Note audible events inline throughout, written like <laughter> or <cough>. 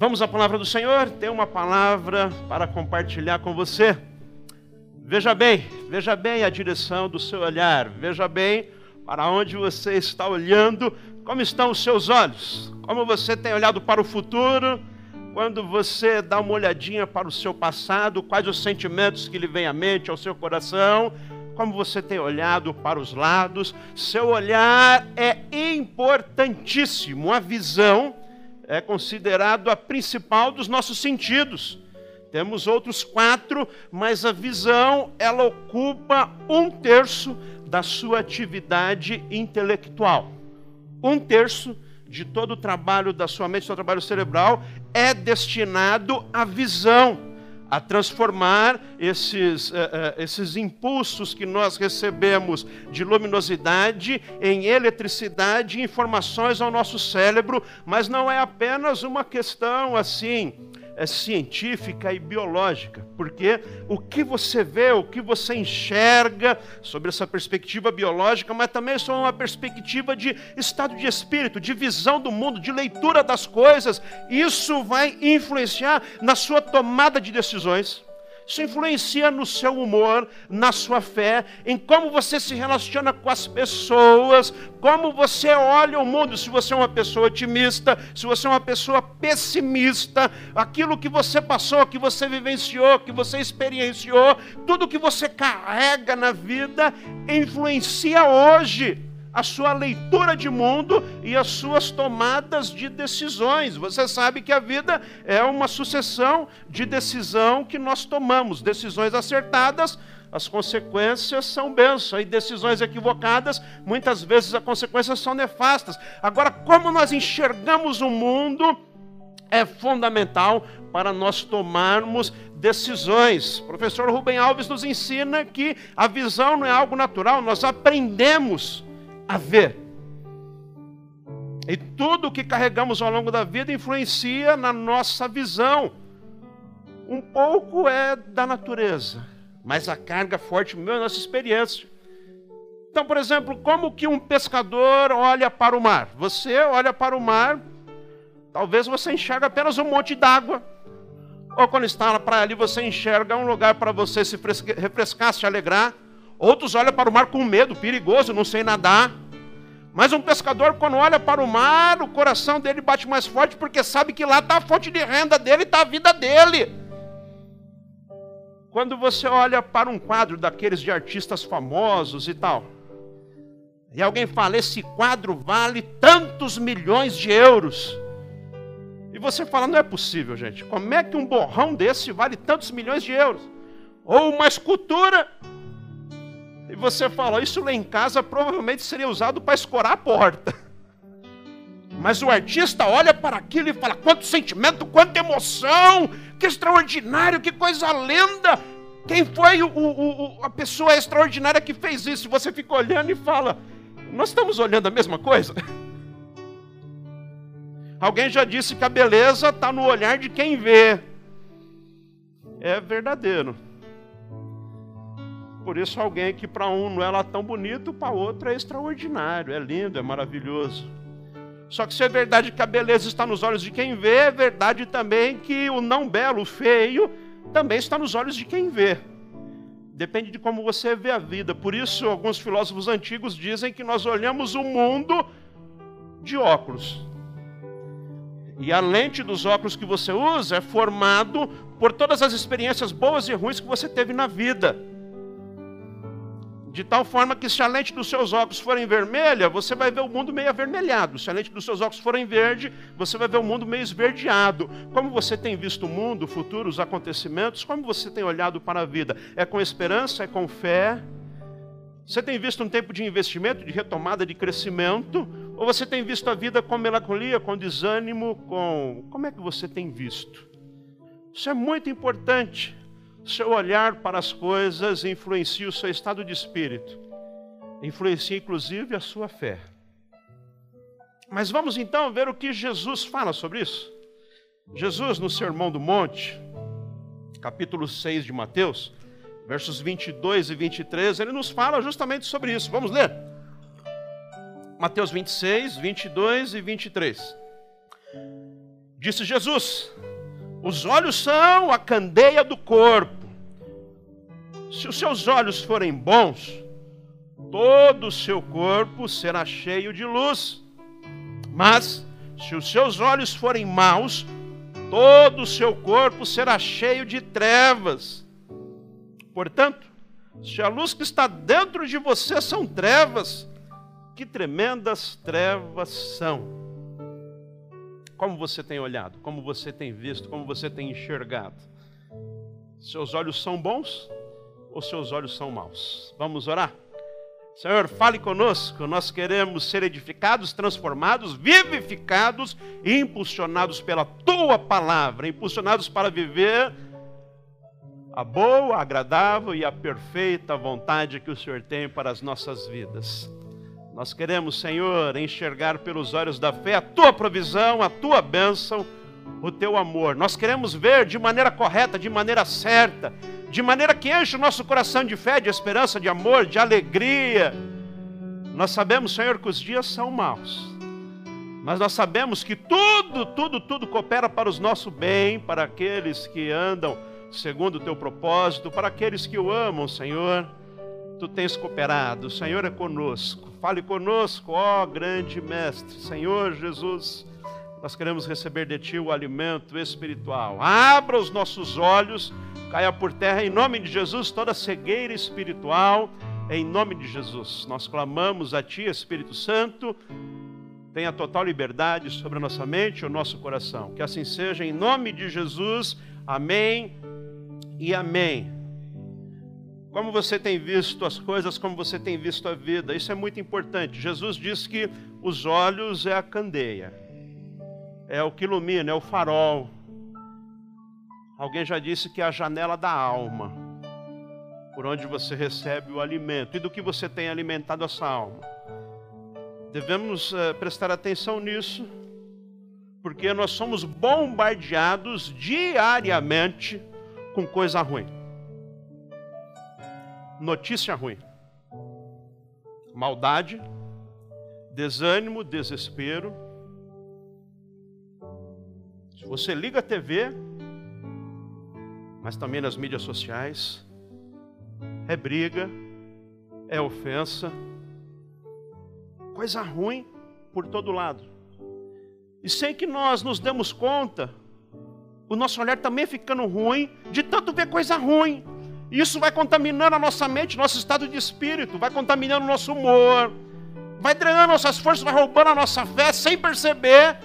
Vamos à palavra do Senhor? Tem uma palavra para compartilhar com você. Veja bem, veja bem a direção do seu olhar, veja bem para onde você está olhando, como estão os seus olhos, como você tem olhado para o futuro, quando você dá uma olhadinha para o seu passado, quais os sentimentos que lhe vêm à mente, ao seu coração, como você tem olhado para os lados. Seu olhar é importantíssimo, a visão é considerado a principal dos nossos sentidos. Temos outros quatro, mas a visão ela ocupa um terço da sua atividade intelectual. Um terço de todo o trabalho da sua mente, do seu trabalho cerebral, é destinado à visão a transformar esses, uh, uh, esses impulsos que nós recebemos de luminosidade em eletricidade e informações ao nosso cérebro, mas não é apenas uma questão assim é científica e biológica, porque o que você vê, o que você enxerga sobre essa perspectiva biológica, mas também sobre uma perspectiva de estado de espírito, de visão do mundo, de leitura das coisas, isso vai influenciar na sua tomada de decisões. Isso influencia no seu humor, na sua fé, em como você se relaciona com as pessoas, como você olha o mundo. Se você é uma pessoa otimista, se você é uma pessoa pessimista, aquilo que você passou, que você vivenciou, que você experienciou, tudo que você carrega na vida influencia hoje a sua leitura de mundo e as suas tomadas de decisões. Você sabe que a vida é uma sucessão de decisão que nós tomamos, decisões acertadas, as consequências são bênçãos, e decisões equivocadas, muitas vezes as consequências são nefastas. Agora, como nós enxergamos o mundo é fundamental para nós tomarmos decisões. O professor Rubem Alves nos ensina que a visão não é algo natural, nós aprendemos a ver. E tudo o que carregamos ao longo da vida influencia na nossa visão. Um pouco é da natureza, mas a carga forte meu é a nossa experiência. Então, por exemplo, como que um pescador olha para o mar? Você olha para o mar, talvez você enxerga apenas um monte d'água. Ou quando está na praia ali, você enxerga um lugar para você se refrescar, se alegrar. Outros olham para o mar com medo, perigoso, não sei nadar. Mas um pescador, quando olha para o mar, o coração dele bate mais forte, porque sabe que lá está a fonte de renda dele, está a vida dele. Quando você olha para um quadro daqueles de artistas famosos e tal, e alguém fala: esse quadro vale tantos milhões de euros. E você fala: não é possível, gente. Como é que um borrão desse vale tantos milhões de euros? Ou uma escultura e você fala, isso lá em casa provavelmente seria usado para escorar a porta. Mas o artista olha para aquilo e fala: quanto sentimento, quanta emoção, que extraordinário, que coisa linda. Quem foi o, o, o, a pessoa extraordinária que fez isso? Você fica olhando e fala: nós estamos olhando a mesma coisa? <laughs> Alguém já disse que a beleza está no olhar de quem vê. É verdadeiro. Por isso, alguém que para um não é lá tão bonito, para outro é extraordinário, é lindo, é maravilhoso. Só que se é verdade que a beleza está nos olhos de quem vê, é verdade também que o não belo, o feio, também está nos olhos de quem vê. Depende de como você vê a vida. Por isso, alguns filósofos antigos dizem que nós olhamos o mundo de óculos. E a lente dos óculos que você usa é formado por todas as experiências boas e ruins que você teve na vida. De tal forma que se a lente dos seus óculos forem vermelha, você vai ver o mundo meio avermelhado. Se a lente dos seus óculos forem verde, você vai ver o mundo meio esverdeado. Como você tem visto o mundo, o futuro, os acontecimentos, como você tem olhado para a vida? É com esperança, é com fé? Você tem visto um tempo de investimento, de retomada, de crescimento? Ou você tem visto a vida com melancolia, com desânimo, com. Como é que você tem visto? Isso é muito importante seu olhar para as coisas influencia o seu estado de espírito, influencia inclusive a sua fé. Mas vamos então ver o que Jesus fala sobre isso. Jesus, no Sermão do Monte, capítulo 6 de Mateus, versos 22 e 23, ele nos fala justamente sobre isso. Vamos ler? Mateus 26, 22 e 23. Disse Jesus: os olhos são a candeia do corpo. Se os seus olhos forem bons, todo o seu corpo será cheio de luz. Mas, se os seus olhos forem maus, todo o seu corpo será cheio de trevas. Portanto, se a luz que está dentro de você são trevas, que tremendas trevas são. Como você tem olhado, como você tem visto, como você tem enxergado? Seus olhos são bons ou seus olhos são maus? Vamos orar? Senhor, fale conosco. Nós queremos ser edificados, transformados, vivificados e impulsionados pela tua palavra, impulsionados para viver a boa, agradável e a perfeita vontade que o Senhor tem para as nossas vidas. Nós queremos, Senhor, enxergar pelos olhos da fé a tua provisão, a tua bênção, o teu amor. Nós queremos ver de maneira correta, de maneira certa, de maneira que enche o nosso coração de fé, de esperança, de amor, de alegria. Nós sabemos, Senhor, que os dias são maus. Mas nós sabemos que tudo, tudo, tudo coopera para o nosso bem, para aqueles que andam segundo o teu propósito, para aqueles que o amam, Senhor. Tu tens cooperado, o Senhor é conosco. Fale conosco, ó grande Mestre, Senhor Jesus. Nós queremos receber de Ti o alimento espiritual. Abra os nossos olhos, caia por terra em nome de Jesus toda cegueira espiritual, em nome de Jesus. Nós clamamos a Ti, Espírito Santo, tenha total liberdade sobre a nossa mente e o nosso coração. Que assim seja, em nome de Jesus. Amém e amém como você tem visto as coisas, como você tem visto a vida. Isso é muito importante. Jesus diz que os olhos é a candeia, é o que ilumina, é o farol. Alguém já disse que é a janela da alma, por onde você recebe o alimento e do que você tem alimentado essa alma. Devemos uh, prestar atenção nisso, porque nós somos bombardeados diariamente com coisa ruim notícia ruim. Maldade, desânimo, desespero. Se você liga a TV, mas também nas mídias sociais, é briga, é ofensa, coisa ruim por todo lado. E sem que nós nos demos conta, o nosso olhar também ficando ruim, de tanto ver coisa ruim. Isso vai contaminando a nossa mente, nosso estado de espírito, vai contaminando o nosso humor, vai drenando nossas forças, vai roubando a nossa fé sem perceber.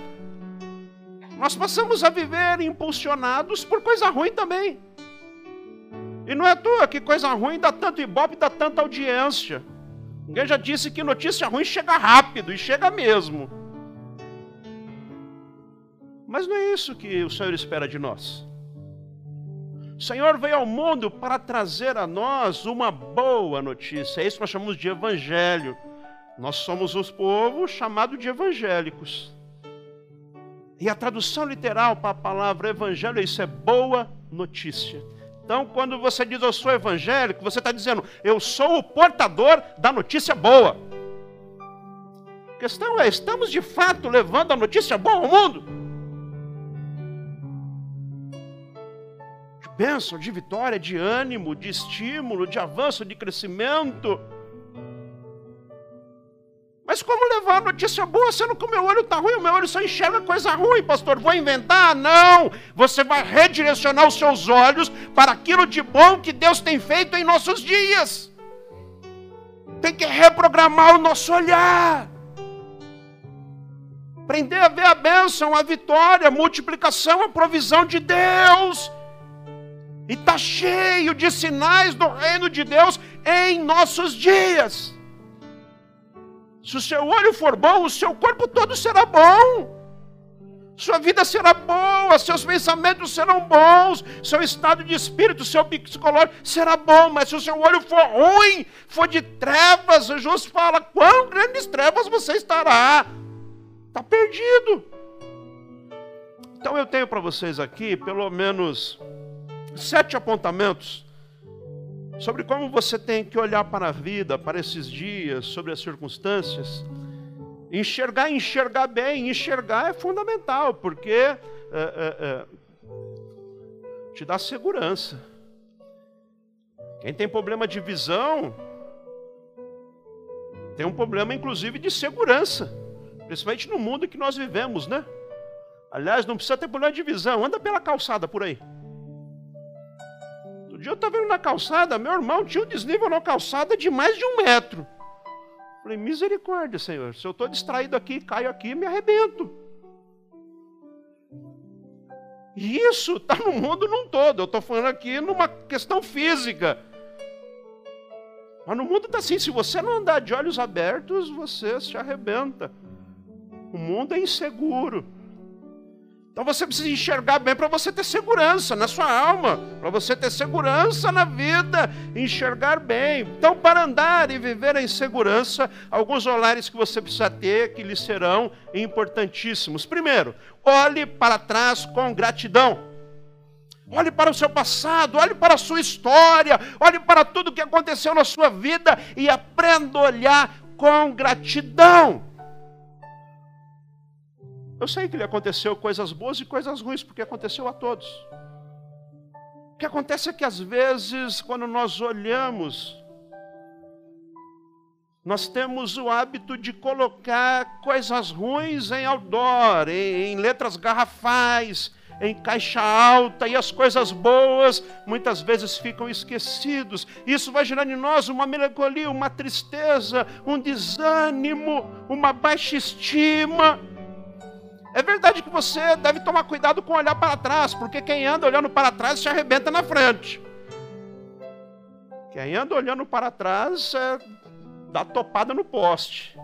Nós passamos a viver impulsionados por coisa ruim também. E não é à toa que coisa ruim dá tanto ibope, dá tanta audiência. Ninguém já disse que notícia ruim chega rápido, e chega mesmo. Mas não é isso que o Senhor espera de nós. O Senhor veio ao mundo para trazer a nós uma boa notícia. É isso que nós chamamos de evangelho. Nós somos os povos chamados de evangélicos. E a tradução literal para a palavra evangelho é isso, é boa notícia. Então, quando você diz eu sou evangélico, você está dizendo eu sou o portador da notícia boa. A questão é, estamos de fato levando a notícia boa ao mundo? Bênção, de vitória, de ânimo, de estímulo, de avanço, de crescimento. Mas como levar a notícia boa sendo que o meu olho está ruim? O meu olho só enxerga coisa ruim, pastor. Vou inventar? Não! Você vai redirecionar os seus olhos para aquilo de bom que Deus tem feito em nossos dias. Tem que reprogramar o nosso olhar. Aprender a ver a bênção, a vitória, a multiplicação, a provisão de Deus. E está cheio de sinais do reino de Deus em nossos dias. Se o seu olho for bom, o seu corpo todo será bom. Sua vida será boa, seus pensamentos serão bons, seu estado de espírito, seu psicológico será bom, mas se o seu olho for ruim, for de trevas, Jesus fala: quão grandes trevas você estará? Está perdido. Então eu tenho para vocês aqui pelo menos sete apontamentos sobre como você tem que olhar para a vida, para esses dias, sobre as circunstâncias. Enxergar, enxergar bem, enxergar é fundamental, porque é, é, te dá segurança. Quem tem problema de visão, tem um problema, inclusive, de segurança. Principalmente no mundo que nós vivemos, né? Aliás, não precisa ter problema de visão, anda pela calçada por aí. Outro dia eu estava vendo na calçada, meu irmão tinha um desnível na calçada de mais de um metro. Falei, misericórdia, Senhor. Se eu estou distraído aqui, caio aqui, me arrebento. E isso está <laughs> no mundo num todo. Eu estou falando aqui numa questão física. Mas no mundo está assim: se você não andar de olhos abertos, você se arrebenta. O mundo é inseguro. Então você precisa enxergar bem para você ter segurança na sua alma, para você ter segurança na vida, enxergar bem. Então, para andar e viver em segurança, alguns olhares que você precisa ter que lhe serão importantíssimos. Primeiro, olhe para trás com gratidão. Olhe para o seu passado, olhe para a sua história, olhe para tudo que aconteceu na sua vida e aprenda a olhar com gratidão. Eu sei que lhe aconteceu coisas boas e coisas ruins, porque aconteceu a todos. O que acontece é que às vezes, quando nós olhamos, nós temos o hábito de colocar coisas ruins em outdoor, em, em letras garrafais, em caixa alta, e as coisas boas muitas vezes ficam esquecidos. Isso vai gerando em nós uma melancolia, uma tristeza, um desânimo, uma baixa estima. É verdade que você deve tomar cuidado com olhar para trás, porque quem anda olhando para trás se arrebenta na frente. Quem anda olhando para trás é, dá topada no poste.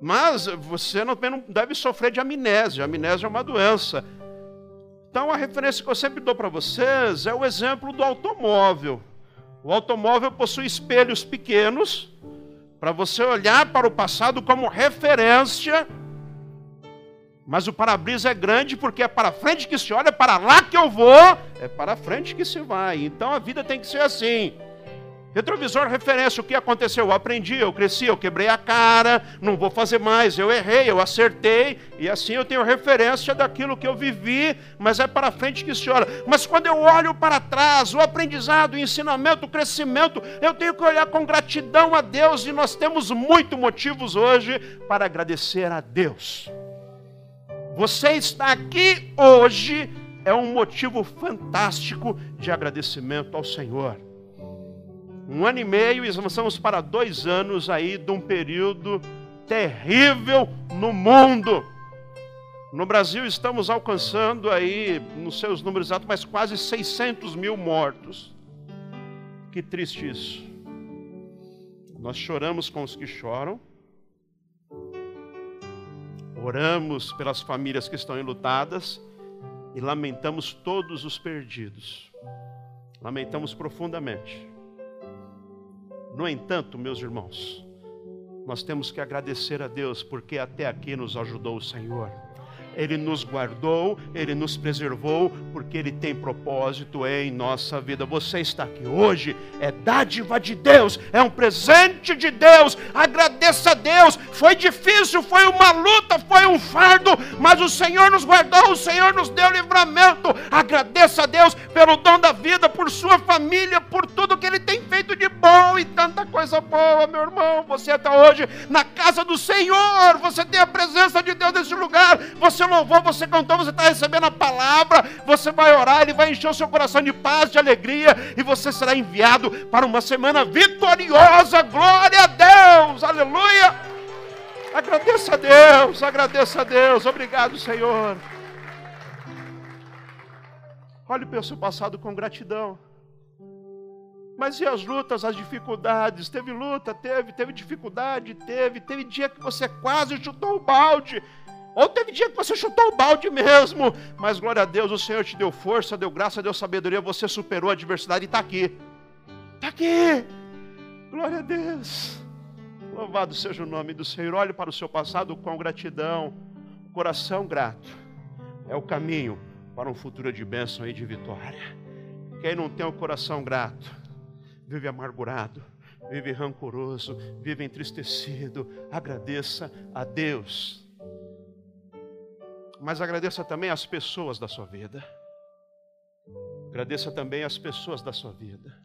Mas você não deve sofrer de amnésia. Amnésia é uma doença. Então a referência que eu sempre dou para vocês é o exemplo do automóvel. O automóvel possui espelhos pequenos para você olhar para o passado como referência. Mas o para-brisa é grande porque é para frente que se olha, é para lá que eu vou, é para frente que se vai. Então a vida tem que ser assim. Retrovisor referência, o que aconteceu? Eu aprendi, eu cresci, eu quebrei a cara, não vou fazer mais, eu errei, eu acertei, e assim eu tenho referência daquilo que eu vivi, mas é para frente que se olha. Mas quando eu olho para trás, o aprendizado, o ensinamento, o crescimento, eu tenho que olhar com gratidão a Deus, e nós temos muitos motivos hoje para agradecer a Deus. Você está aqui hoje é um motivo fantástico de agradecimento ao Senhor um ano e meio e avançamos para dois anos aí de um período terrível no mundo. No Brasil estamos alcançando aí, nos seus números exatos, mas quase 600 mil mortos. Que triste isso. Nós choramos com os que choram, oramos pelas famílias que estão enlutadas e lamentamos todos os perdidos. Lamentamos profundamente. No entanto, meus irmãos, nós temos que agradecer a Deus, porque até aqui nos ajudou o Senhor. Ele nos guardou, Ele nos preservou, porque Ele tem propósito em nossa vida. Você está aqui hoje, é dádiva de Deus, é um presente de Deus. Agradeça a Deus. Foi difícil, foi uma luta, foi um fardo, mas o Senhor nos guardou, o Senhor nos deu livramento. Agradeça a Deus pelo dom da vida, por sua família, por tudo que Ele tem feito de bom e tanta coisa boa, meu irmão. Você está hoje na casa do Senhor, você tem a presença de Deus nesse lugar, você louvou, você cantou, você está recebendo a palavra, você vai orar, Ele vai encher o seu coração de paz, de alegria, e você será enviado para uma semana vitoriosa. Glória a Deus, aleluia. Agradeça a Deus, agradeça a Deus, obrigado, Senhor. Olhe para o seu passado com gratidão. Mas e as lutas, as dificuldades? Teve luta, teve, teve dificuldade, teve, teve dia que você quase chutou o balde, ou teve dia que você chutou o balde mesmo, mas glória a Deus, o Senhor te deu força, deu graça, deu sabedoria, você superou a adversidade e está aqui. Está aqui. Glória a Deus. Louvado seja o nome do Senhor. Olhe para o seu passado com gratidão, coração grato. É o caminho para um futuro de bênção e de vitória. Quem não tem o coração grato, vive amargurado, vive rancoroso, vive entristecido. Agradeça a Deus Mas agradeça também as pessoas da sua vida. Agradeça também as pessoas da sua vida.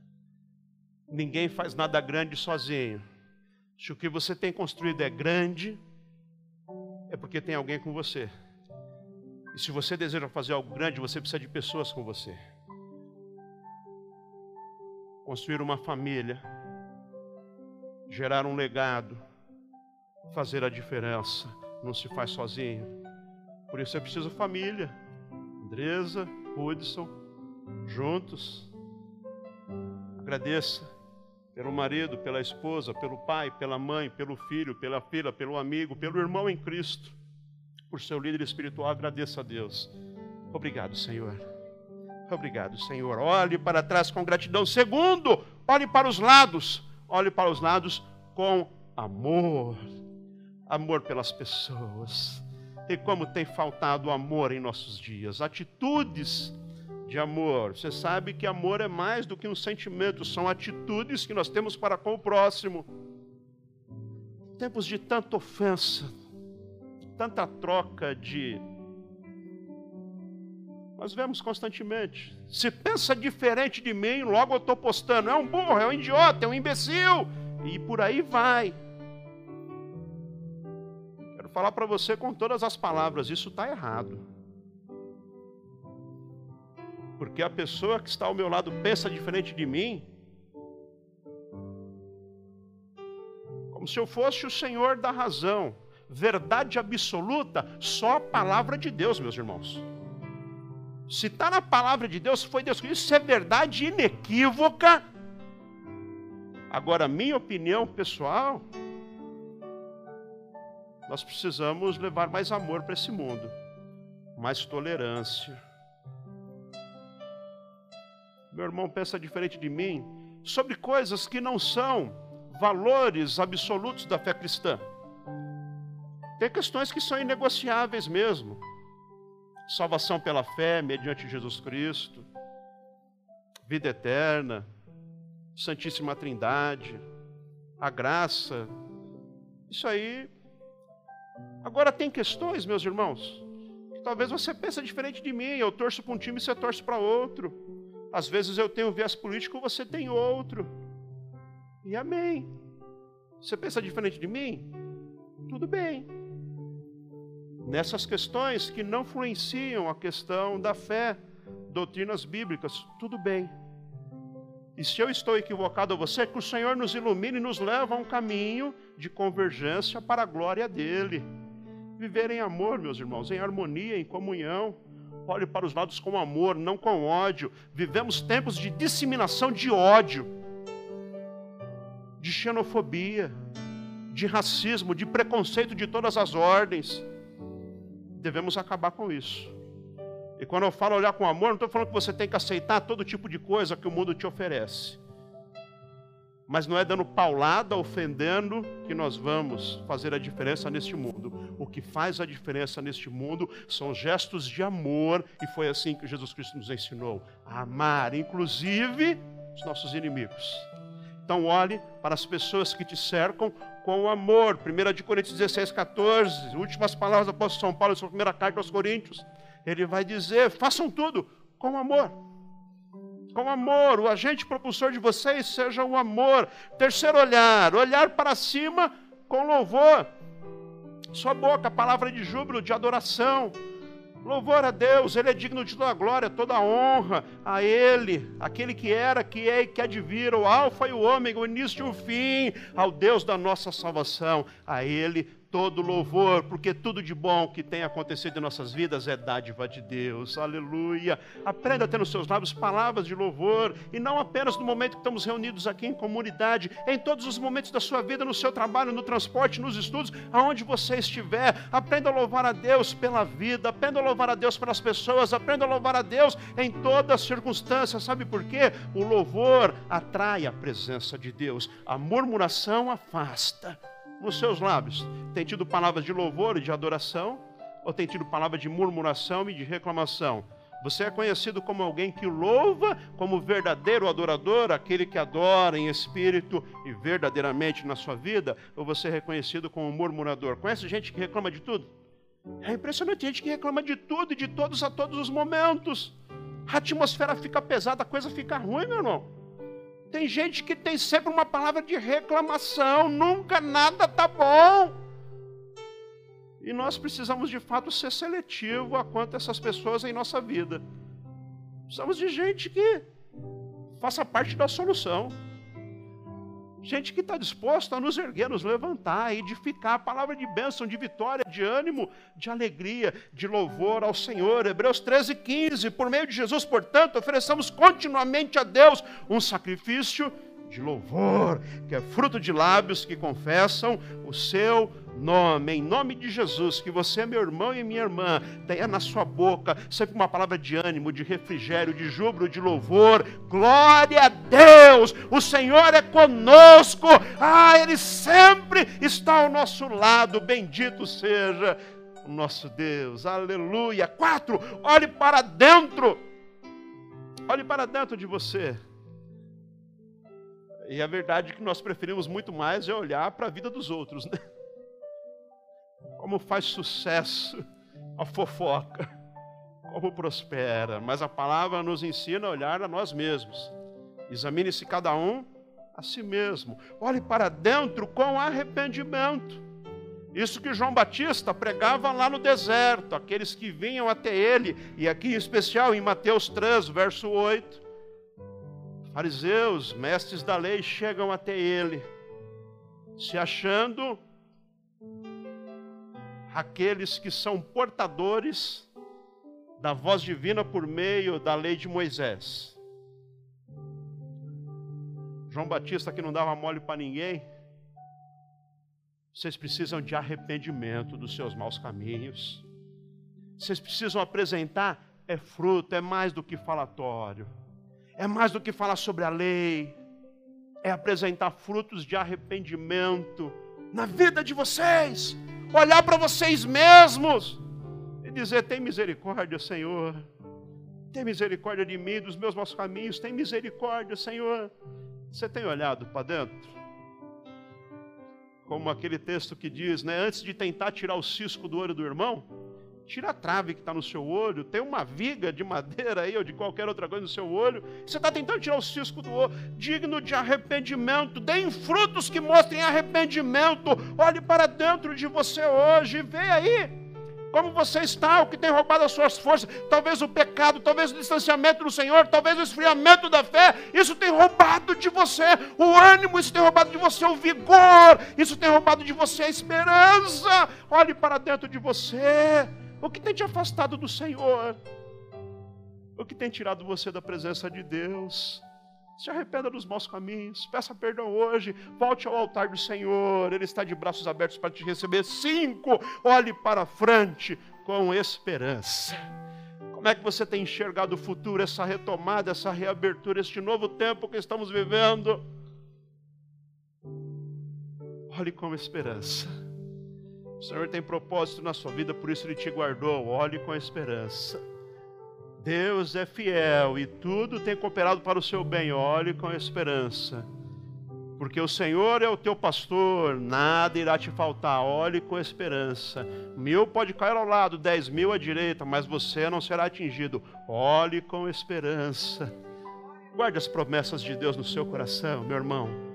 Ninguém faz nada grande sozinho. Se o que você tem construído é grande, é porque tem alguém com você. E se você deseja fazer algo grande, você precisa de pessoas com você. Construir uma família, gerar um legado, fazer a diferença, não se faz sozinho. Por isso é preciso família. Andresa, Hudson, juntos. Agradeça pelo marido, pela esposa, pelo pai, pela mãe, pelo filho, pela filha, pelo amigo, pelo irmão em Cristo, por seu líder espiritual. Agradeça a Deus. Obrigado, Senhor. Obrigado, Senhor. Olhe para trás com gratidão. Segundo, olhe para os lados. Olhe para os lados com amor. Amor pelas pessoas. E como tem faltado amor em nossos dias. Atitudes de amor. Você sabe que amor é mais do que um sentimento, são atitudes que nós temos para com o próximo. Tempos de tanta ofensa, tanta troca de. Nós vemos constantemente. Se pensa diferente de mim, logo eu estou postando. É um burro, é um idiota, é um imbecil. E por aí vai. Quero falar para você com todas as palavras: isso está errado. Porque a pessoa que está ao meu lado pensa diferente de mim, como se eu fosse o Senhor da razão. Verdade absoluta, só a palavra de Deus, meus irmãos. Se está na palavra de Deus, foi Deus que isso é verdade inequívoca. Agora, minha opinião pessoal, nós precisamos levar mais amor para esse mundo, mais tolerância meu irmão pensa diferente de mim, sobre coisas que não são valores absolutos da fé cristã. Tem questões que são inegociáveis mesmo. Salvação pela fé, mediante Jesus Cristo, vida eterna, Santíssima Trindade, a graça. Isso aí. Agora tem questões, meus irmãos, que talvez você pense diferente de mim. Eu torço para um time e você torce para outro. Às vezes eu tenho viés político, você tem outro. E amém. Você pensa diferente de mim? Tudo bem. Nessas questões que não influenciam a questão da fé, doutrinas bíblicas, tudo bem. E se eu estou equivocado a você, que o Senhor nos ilumine e nos leve a um caminho de convergência para a glória dele. Viver em amor, meus irmãos, em harmonia, em comunhão. Olhe para os lados com amor, não com ódio. Vivemos tempos de disseminação de ódio, de xenofobia, de racismo, de preconceito de todas as ordens. Devemos acabar com isso. E quando eu falo olhar com amor, não estou falando que você tem que aceitar todo tipo de coisa que o mundo te oferece. Mas não é dando paulada, ofendendo, que nós vamos fazer a diferença neste mundo. O que faz a diferença neste mundo são gestos de amor, e foi assim que Jesus Cristo nos ensinou a amar, inclusive os nossos inimigos. Então, olhe para as pessoas que te cercam com amor. 1 Coríntios 16, 14, últimas palavras do apóstolo São Paulo, sua primeira carta aos Coríntios. Ele vai dizer: façam tudo com amor com amor. O agente propulsor de vocês seja o amor. Terceiro olhar, olhar para cima com louvor. Sua boca, palavra de júbilo, de adoração. Louvor a Deus, Ele é digno de toda a glória, toda honra a Ele, aquele que era, que é e que há de vir, o Alfa e o Ômega, o início e o fim, ao Deus da nossa salvação, a Ele todo louvor, porque tudo de bom que tem acontecido em nossas vidas é dádiva de Deus. Aleluia. Aprenda a ter nos seus lábios palavras de louvor, e não apenas no momento que estamos reunidos aqui em comunidade, em todos os momentos da sua vida, no seu trabalho, no transporte, nos estudos, aonde você estiver. Aprenda a louvar a Deus pela vida, aprenda a louvar a Deus pelas pessoas, aprenda a louvar a Deus em todas as circunstâncias. Sabe por quê? O louvor atrai a presença de Deus, a murmuração afasta nos seus lábios? Tem tido palavras de louvor e de adoração? Ou tem tido palavras de murmuração e de reclamação? Você é conhecido como alguém que louva, como verdadeiro adorador, aquele que adora em espírito e verdadeiramente na sua vida? Ou você é reconhecido como murmurador? Conhece gente que reclama de tudo? É impressionante, gente que reclama de tudo e de todos a todos os momentos. A atmosfera fica pesada, a coisa fica ruim, meu irmão. Tem gente que tem sempre uma palavra de reclamação, nunca nada tá bom. E nós precisamos de fato ser seletivo a quanto essas pessoas em nossa vida. Precisamos de gente que faça parte da solução. Gente que está disposta a nos erguer, nos levantar, edificar a palavra de bênção, de vitória, de ânimo, de alegria, de louvor ao Senhor. Hebreus 13, 15. Por meio de Jesus, portanto, ofereçamos continuamente a Deus um sacrifício de louvor, que é fruto de lábios que confessam o seu nome, em nome de Jesus, que você, meu irmão e minha irmã, tenha na sua boca sempre uma palavra de ânimo, de refrigério, de júbilo, de louvor. Glória a Deus! O Senhor é conosco. Ah, Ele sempre está ao nosso lado. Bendito seja o nosso Deus. Aleluia. Quatro, olhe para dentro. Olhe para dentro de você. E a verdade é que nós preferimos muito mais é olhar para a vida dos outros, né? Como faz sucesso a fofoca, como prospera. Mas a palavra nos ensina a olhar a nós mesmos. Examine-se cada um a si mesmo. Olhe para dentro com arrependimento. Isso que João Batista pregava lá no deserto, aqueles que vinham até ele, e aqui em especial em Mateus 3, verso 8 fariseus, mestres da lei, chegam até ele, se achando aqueles que são portadores da voz divina por meio da lei de Moisés. João Batista, que não dava mole para ninguém, vocês precisam de arrependimento dos seus maus caminhos. Vocês precisam apresentar é fruto, é mais do que falatório é mais do que falar sobre a lei, é apresentar frutos de arrependimento na vida de vocês, olhar para vocês mesmos e dizer: tem misericórdia, Senhor, tem misericórdia de mim, dos meus maus caminhos, tem misericórdia, Senhor. Você tem olhado para dentro? Como aquele texto que diz, né? Antes de tentar tirar o cisco do olho do irmão, Tira a trave que está no seu olho, tem uma viga de madeira aí ou de qualquer outra coisa no seu olho. Você está tentando tirar o cisco do olho, digno de arrependimento. Deem frutos que mostrem arrependimento. Olhe para dentro de você hoje e vê aí como você está, o que tem roubado as suas forças, talvez o pecado, talvez o distanciamento do Senhor, talvez o esfriamento da fé, isso tem roubado de você o ânimo, isso tem roubado de você o vigor, isso tem roubado de você a esperança. Olhe para dentro de você. O que tem te afastado do Senhor? O que tem tirado você da presença de Deus? Se arrependa dos maus caminhos, peça perdão hoje, volte ao altar do Senhor, Ele está de braços abertos para te receber. Cinco, olhe para frente com esperança. Como é que você tem enxergado o futuro, essa retomada, essa reabertura, este novo tempo que estamos vivendo? Olhe com esperança. O Senhor tem propósito na sua vida, por isso Ele te guardou. Olhe com esperança. Deus é fiel e tudo tem cooperado para o seu bem. Olhe com esperança. Porque o Senhor é o teu pastor, nada irá te faltar. Olhe com esperança. Mil pode cair ao lado, dez mil à direita, mas você não será atingido. Olhe com esperança. Guarde as promessas de Deus no seu coração, meu irmão.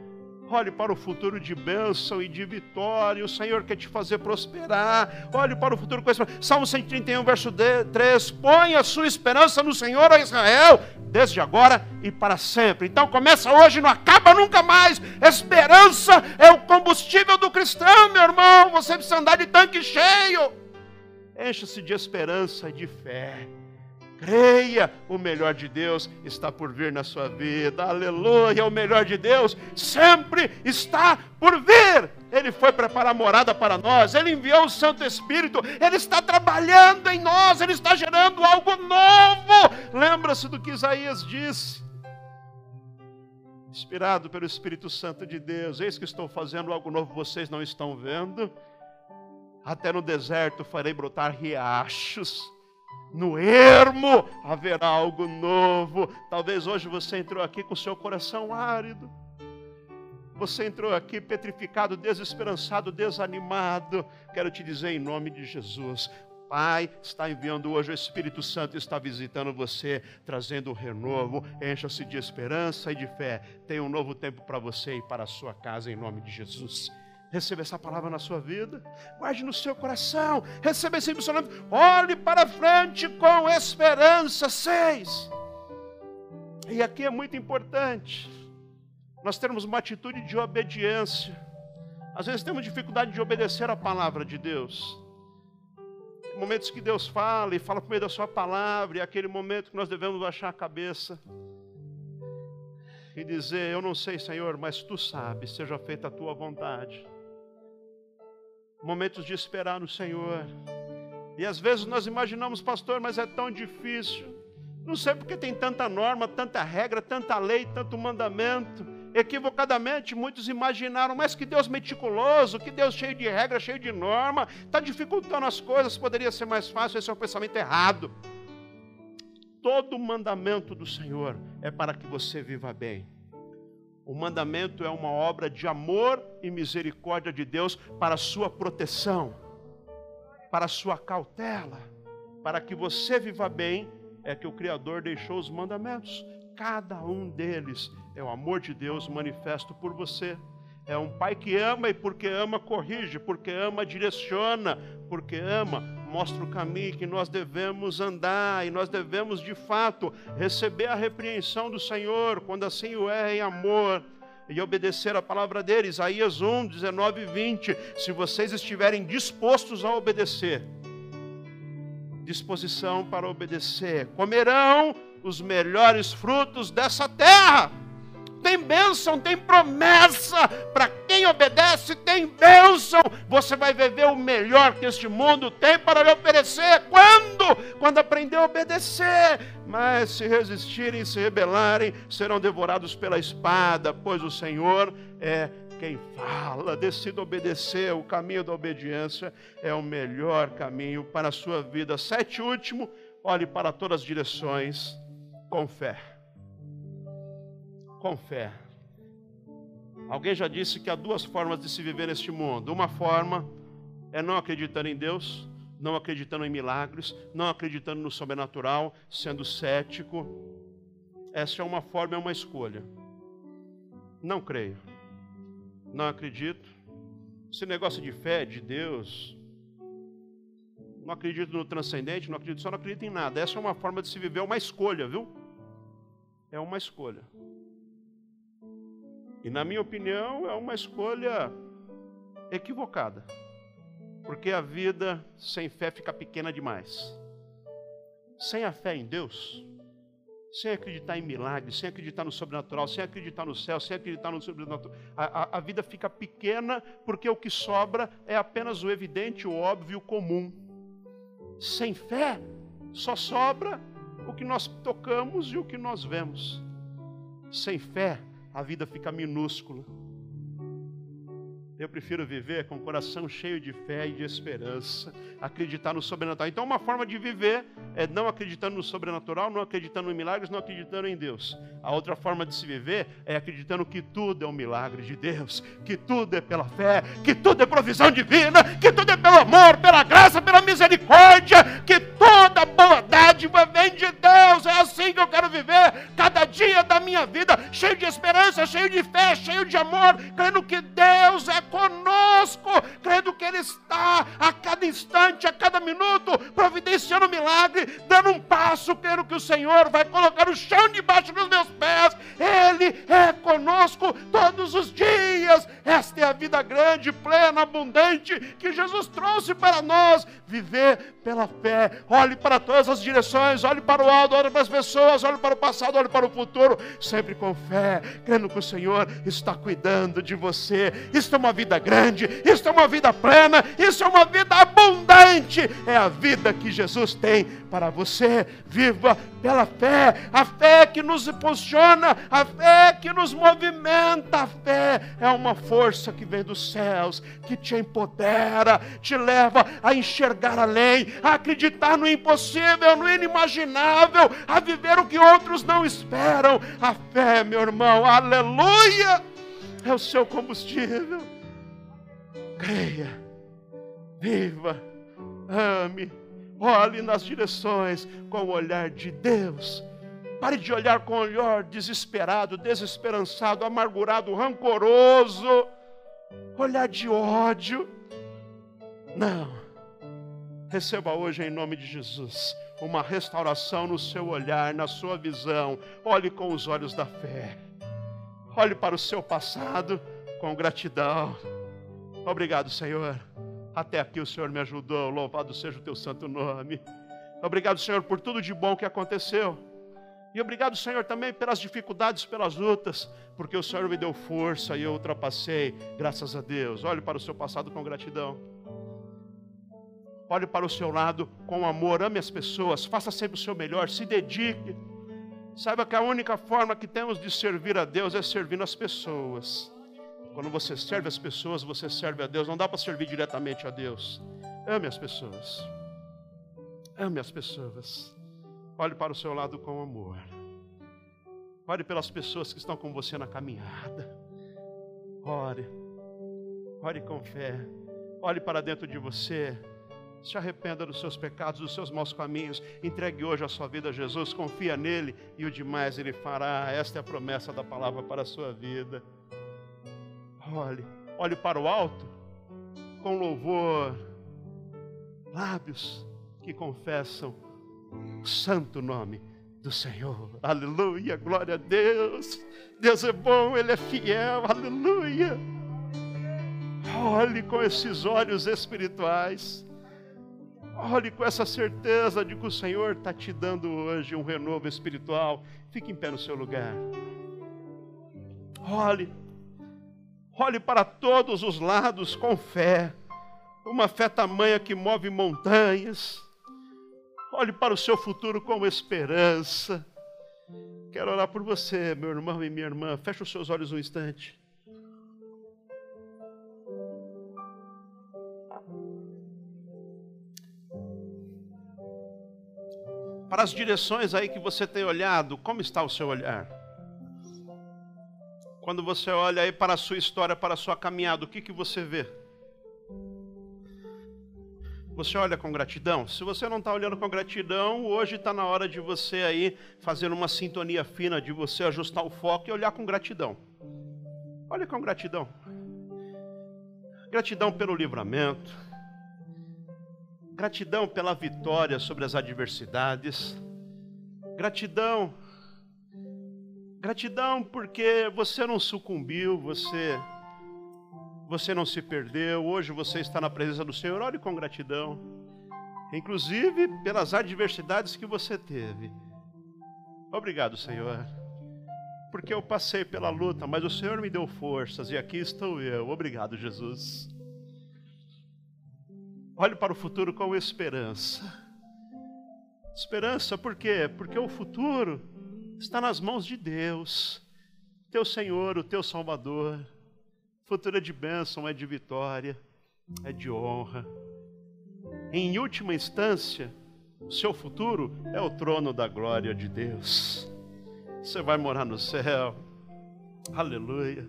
Olhe para o futuro de bênção e de vitória. O Senhor quer te fazer prosperar. Olhe para o futuro com esperança. Salmo 131, verso 3. Põe a sua esperança no Senhor, ó Israel, desde agora e para sempre. Então começa hoje, não acaba nunca mais. Esperança é o combustível do cristão, meu irmão. Você precisa andar de tanque cheio. Encha-se de esperança e de fé. Creia, o melhor de Deus está por vir na sua vida. Aleluia, o melhor de Deus sempre está por vir. Ele foi preparar morada para nós, ele enviou o Santo Espírito, ele está trabalhando em nós, ele está gerando algo novo. Lembra-se do que Isaías disse? Inspirado pelo Espírito Santo de Deus, eis que estou fazendo algo novo, vocês não estão vendo? Até no deserto farei brotar riachos no ermo haverá algo novo. Talvez hoje você entrou aqui com seu coração árido. Você entrou aqui petrificado, desesperançado, desanimado. Quero te dizer em nome de Jesus: Pai está enviando hoje o Espírito Santo, está visitando você, trazendo renovo. Encha-se de esperança e de fé. Tem um novo tempo para você e para a sua casa, em nome de Jesus. Receba essa palavra na sua vida, guarde no seu coração, receba esse missionário, olhe para frente com esperança. Seis. E aqui é muito importante nós termos uma atitude de obediência. Às vezes temos dificuldade de obedecer a palavra de Deus momentos que Deus fala e fala por meio da Sua palavra, e é aquele momento que nós devemos baixar a cabeça e dizer: Eu não sei, Senhor, mas Tu sabes, seja feita a Tua vontade. Momentos de esperar no Senhor. E às vezes nós imaginamos, pastor, mas é tão difícil. Não sei porque tem tanta norma, tanta regra, tanta lei, tanto mandamento equivocadamente, muitos imaginaram, mas que Deus meticuloso, que Deus cheio de regra, cheio de norma, está dificultando as coisas, poderia ser mais fácil, esse é um pensamento errado. Todo mandamento do Senhor é para que você viva bem. O mandamento é uma obra de amor e misericórdia de Deus para a sua proteção, para a sua cautela, para que você viva bem, é que o Criador deixou os mandamentos. Cada um deles é o amor de Deus manifesto por você. É um pai que ama e porque ama corrige, porque ama direciona, porque ama mostra o caminho que nós devemos andar e nós devemos de fato receber a repreensão do Senhor, quando assim o é em amor e obedecer a palavra dele. Isaías 1, 19 e 20. Se vocês estiverem dispostos a obedecer, disposição para obedecer, comerão os melhores frutos dessa terra. Tem bênção, tem promessa. Para quem obedece, tem bênção. Você vai viver o melhor que este mundo tem para lhe oferecer. Quando? Quando aprender a obedecer. Mas se resistirem, se rebelarem, serão devorados pela espada, pois o Senhor é quem fala. Decida obedecer. O caminho da obediência é o melhor caminho para a sua vida. Sete último, olhe para todas as direções com fé. Com fé. Alguém já disse que há duas formas de se viver neste mundo. Uma forma é não acreditando em Deus, não acreditando em milagres, não acreditando no sobrenatural, sendo cético. Essa é uma forma, é uma escolha. Não creio. Não acredito. Esse negócio de fé, de Deus, não acredito no transcendente, não acredito, só não acredito em nada. Essa é uma forma de se viver, é uma escolha, viu? É uma escolha. E na minha opinião, é uma escolha equivocada. Porque a vida sem fé fica pequena demais. Sem a fé em Deus, sem acreditar em milagres, sem acreditar no sobrenatural, sem acreditar no céu, sem acreditar no sobrenatural, a, a, a vida fica pequena porque o que sobra é apenas o evidente, o óbvio, o comum. Sem fé, só sobra o que nós tocamos e o que nós vemos. Sem fé, a vida fica minúscula. Eu prefiro viver com o coração cheio de fé e de esperança, acreditar no sobrenatural. Então, uma forma de viver é não acreditando no sobrenatural, não acreditando em milagres, não acreditando em Deus. A outra forma de se viver é acreditando que tudo é um milagre de Deus, que tudo é pela fé, que tudo é provisão divina, que tudo é pelo amor, pela graça, pela misericórdia, que toda boa dádiva vem de Deus. É assim que eu quero viver cada dia da minha vida, cheio de esperança, cheio de fé, cheio de amor, crendo que Deus é conosco, crendo que Ele está a cada instante, a cada minuto, providenciando um milagre, dando um passo, crendo que o Senhor vai colocar o chão debaixo dos meus pés. Ele é conosco todos os dias. Esta é a vida grande, plena, abundante que Jesus trouxe para nós. Viver pela fé. Olhe para todas as direções, olhe para o alto, olhe para as pessoas, olhe para o passado, olhe para o futuro, sempre com fé, crendo que o Senhor está cuidando de você. Isto é uma vida grande, isto é uma vida plena, isso é uma vida abundante. É a vida que Jesus tem para você. Viva pela fé, a fé que nos impulsiona, a fé que nos movimenta. A fé é uma força que vem dos céus, que te empodera, te leva a enxergar além, a acreditar no impossível, no inimaginável, a viver o que outros não esperam. A fé, meu irmão, aleluia! é o seu combustível. Creia, viva, ame, olhe nas direções com o olhar de Deus. Pare de olhar com olhar desesperado, desesperançado, amargurado, rancoroso, olhar de ódio. Não. Receba hoje em nome de Jesus uma restauração no seu olhar, na sua visão. Olhe com os olhos da fé. Olhe para o seu passado com gratidão. Obrigado, Senhor. Até aqui o Senhor me ajudou. Louvado seja o teu santo nome. Obrigado, Senhor, por tudo de bom que aconteceu. E obrigado, Senhor, também pelas dificuldades, pelas lutas, porque o Senhor me deu força e eu ultrapassei, graças a Deus. Olhe para o seu passado com gratidão. Olhe para o seu lado com amor, ame as pessoas, faça sempre o seu melhor, se dedique. Saiba que a única forma que temos de servir a Deus é servindo as pessoas. Quando você serve as pessoas, você serve a Deus. Não dá para servir diretamente a Deus. Ame as pessoas. Ame as pessoas. Olhe para o seu lado com amor. Ore pelas pessoas que estão com você na caminhada. Ore. Ore com fé. Olhe para dentro de você. Se arrependa dos seus pecados, dos seus maus caminhos. Entregue hoje a sua vida a Jesus. Confia nele e o demais ele fará. Esta é a promessa da palavra para a sua vida. Olhe, olhe para o alto com louvor, lábios que confessam o santo nome do Senhor. Aleluia, glória a Deus. Deus é bom, Ele é fiel. Aleluia. Olhe com esses olhos espirituais Olhe com essa certeza de que o Senhor está te dando hoje um renovo espiritual. Fique em pé no seu lugar. Olhe, olhe para todos os lados com fé, uma fé tamanha que move montanhas. Olhe para o seu futuro com esperança. Quero orar por você, meu irmão e minha irmã. Feche os seus olhos um instante. Para as direções aí que você tem olhado, como está o seu olhar? Quando você olha aí para a sua história, para a sua caminhada, o que, que você vê? Você olha com gratidão? Se você não está olhando com gratidão, hoje está na hora de você aí fazer uma sintonia fina, de você ajustar o foco e olhar com gratidão. Olha com gratidão. Gratidão pelo livramento Gratidão pela vitória sobre as adversidades. Gratidão. Gratidão porque você não sucumbiu, você você não se perdeu. Hoje você está na presença do Senhor. Ore com gratidão. Inclusive pelas adversidades que você teve. Obrigado, Senhor. Porque eu passei pela luta, mas o Senhor me deu forças e aqui estou eu. Obrigado, Jesus. Olhe para o futuro com esperança. Esperança por quê? Porque o futuro está nas mãos de Deus, teu Senhor, o teu Salvador. O futuro é de bênção, é de vitória, é de honra. Em última instância, o seu futuro é o trono da glória de Deus. Você vai morar no céu. Aleluia.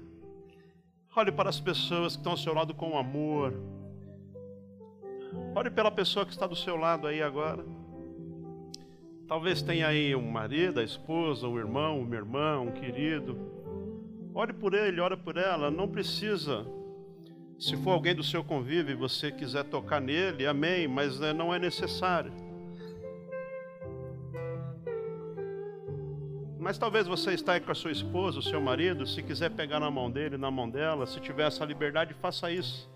Olhe para as pessoas que estão ao seu lado com amor Ore pela pessoa que está do seu lado aí agora. Talvez tenha aí um marido, a esposa, um irmão, uma irmã, um querido. Ore por ele, ore por ela. Não precisa. Se for alguém do seu convívio e você quiser tocar nele, amém, mas né, não é necessário. Mas talvez você está aí com a sua esposa, o seu marido, se quiser pegar na mão dele, na mão dela, se tiver essa liberdade, faça isso.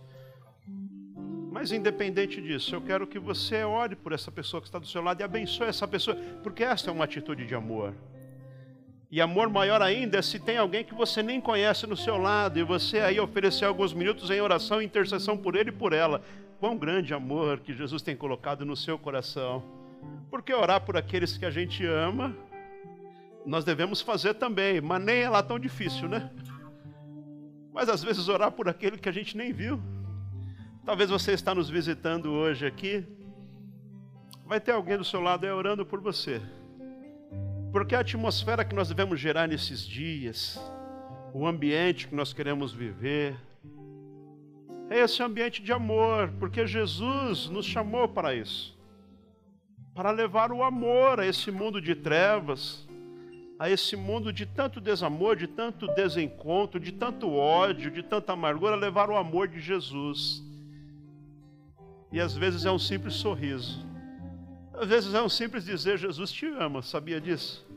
Mas independente disso, eu quero que você ore por essa pessoa que está do seu lado e abençoe essa pessoa, porque essa é uma atitude de amor. E amor maior ainda é se tem alguém que você nem conhece no seu lado e você aí oferecer alguns minutos em oração e intercessão por ele e por ela. Quão grande amor que Jesus tem colocado no seu coração. Porque orar por aqueles que a gente ama, nós devemos fazer também, mas nem é lá tão difícil, né? Mas às vezes orar por aquele que a gente nem viu. Talvez você está nos visitando hoje aqui. Vai ter alguém do seu lado aí orando por você. Porque a atmosfera que nós devemos gerar nesses dias o ambiente que nós queremos viver. É esse ambiente de amor, porque Jesus nos chamou para isso para levar o amor a esse mundo de trevas, a esse mundo de tanto desamor, de tanto desencontro, de tanto ódio, de tanta amargura, levar o amor de Jesus. E às vezes é um simples sorriso. Às vezes é um simples dizer: Jesus te ama, sabia disso?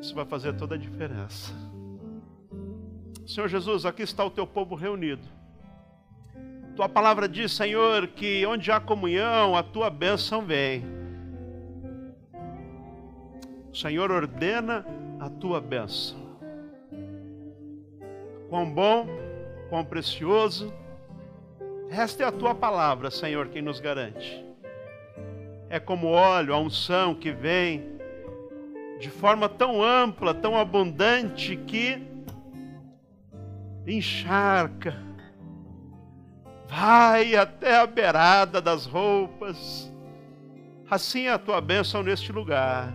Isso vai fazer toda a diferença. Senhor Jesus, aqui está o teu povo reunido. Tua palavra diz, Senhor, que onde há comunhão, a tua bênção vem. O Senhor ordena a tua bênção. Quão bom, quão precioso. Esta é a tua palavra, Senhor, quem nos garante. É como óleo, a unção que vem de forma tão ampla, tão abundante que encharca, vai até a beirada das roupas. Assim é a tua bênção neste lugar.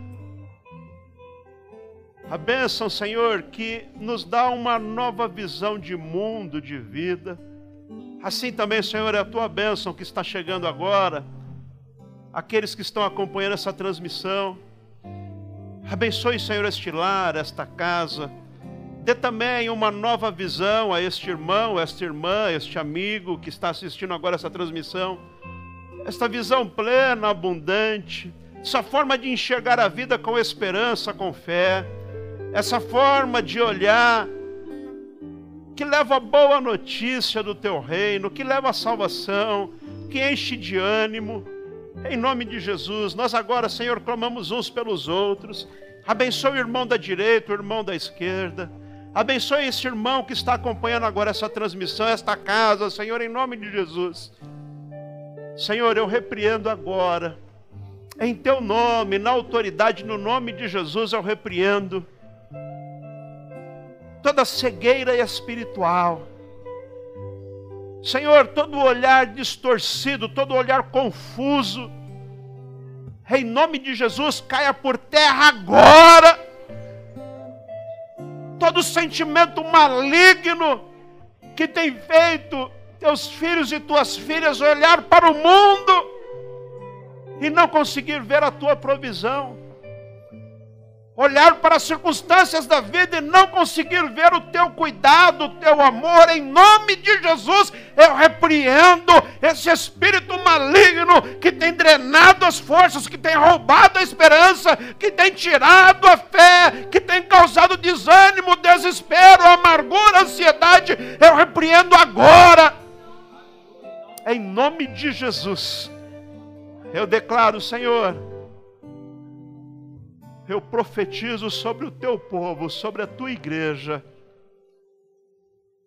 A bênção, Senhor, que nos dá uma nova visão de mundo, de vida. Assim também, Senhor, é a tua bênção que está chegando agora. Aqueles que estão acompanhando essa transmissão. Abençoe, Senhor, este lar, esta casa. Dê também uma nova visão a este irmão, esta irmã, este amigo que está assistindo agora essa transmissão. Esta visão plena, abundante, essa forma de enxergar a vida com esperança, com fé, essa forma de olhar que leva a boa notícia do teu reino, que leva a salvação, que enche de ânimo. Em nome de Jesus, nós agora, Senhor, clamamos uns pelos outros. Abençoe o irmão da direita, o irmão da esquerda. Abençoe esse irmão que está acompanhando agora essa transmissão, esta casa, Senhor, em nome de Jesus. Senhor, eu repreendo agora, em teu nome, na autoridade, no nome de Jesus, eu repreendo toda cegueira espiritual. Senhor, todo olhar distorcido, todo olhar confuso, em nome de Jesus, caia por terra agora todo sentimento maligno que tem feito teus filhos e tuas filhas olhar para o mundo e não conseguir ver a tua provisão olhar para as circunstâncias da vida e não conseguir ver o teu cuidado, o teu amor, em nome de Jesus, eu repreendo esse espírito maligno que tem drenado as forças, que tem roubado a esperança, que tem tirado a fé, que tem causado desânimo, desespero, amargura, ansiedade. Eu repreendo agora, em nome de Jesus. Eu declaro, Senhor, eu profetizo sobre o teu povo, sobre a tua igreja.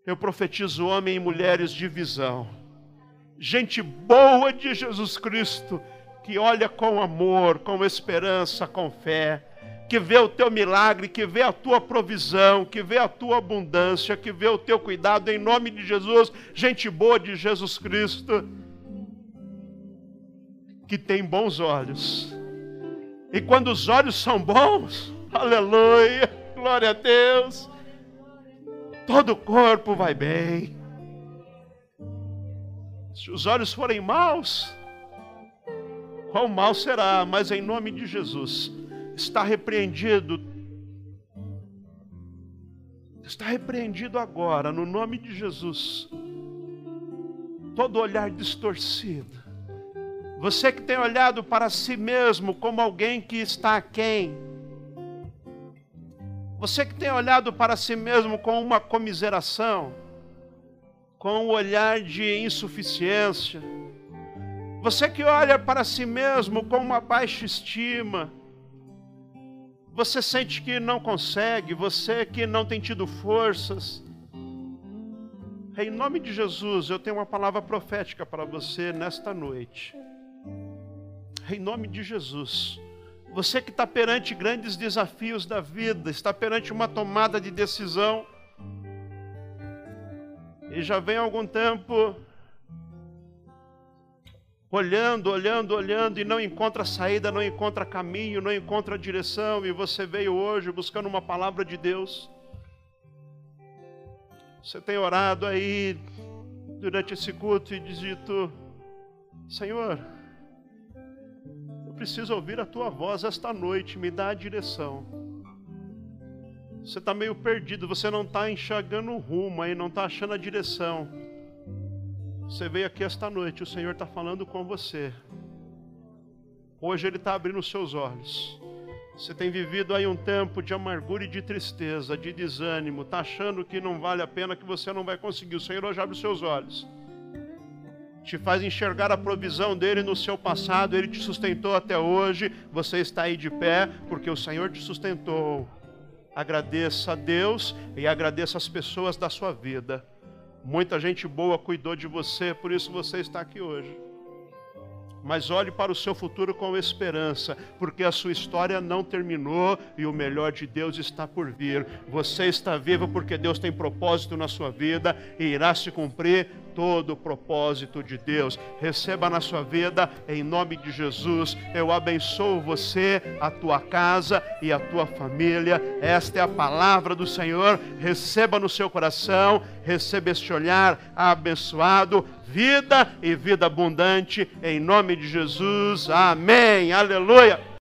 Eu profetizo homens e mulheres de visão, gente boa de Jesus Cristo, que olha com amor, com esperança, com fé, que vê o teu milagre, que vê a tua provisão, que vê a tua abundância, que vê o teu cuidado, em nome de Jesus, gente boa de Jesus Cristo, que tem bons olhos e quando os olhos são bons, aleluia, glória a Deus, todo o corpo vai bem. Se os olhos forem maus, qual mal será? Mas em nome de Jesus, está repreendido. Está repreendido agora, no nome de Jesus. Todo olhar distorcido você que tem olhado para si mesmo como alguém que está quem? Você que tem olhado para si mesmo com uma comiseração, com um olhar de insuficiência. Você que olha para si mesmo com uma baixa estima. Você sente que não consegue, você que não tem tido forças. Em nome de Jesus, eu tenho uma palavra profética para você nesta noite em nome de Jesus. Você que está perante grandes desafios da vida, está perante uma tomada de decisão, e já vem algum tempo olhando, olhando, olhando e não encontra saída, não encontra caminho, não encontra direção, e você veio hoje buscando uma palavra de Deus. Você tem orado aí durante esse culto e dito: Senhor, preciso ouvir a tua voz esta noite, me dá a direção. Você está meio perdido, você não está enxergando o rumo aí, não está achando a direção. Você veio aqui esta noite, o Senhor está falando com você. Hoje Ele está abrindo os seus olhos. Você tem vivido aí um tempo de amargura e de tristeza, de desânimo, está achando que não vale a pena, que você não vai conseguir. O Senhor hoje abre os seus olhos, te faz enxergar a provisão dele no seu passado, ele te sustentou até hoje, você está aí de pé, porque o Senhor te sustentou. Agradeça a Deus e agradeça as pessoas da sua vida. Muita gente boa cuidou de você, por isso você está aqui hoje mas olhe para o seu futuro com esperança, porque a sua história não terminou e o melhor de Deus está por vir. Você está vivo porque Deus tem propósito na sua vida e irá se cumprir todo o propósito de Deus. Receba na sua vida, em nome de Jesus. Eu abençoo você, a tua casa e a tua família. Esta é a palavra do Senhor. Receba no seu coração, receba este olhar abençoado vida e vida abundante, em nome de Jesus. Amém. Aleluia.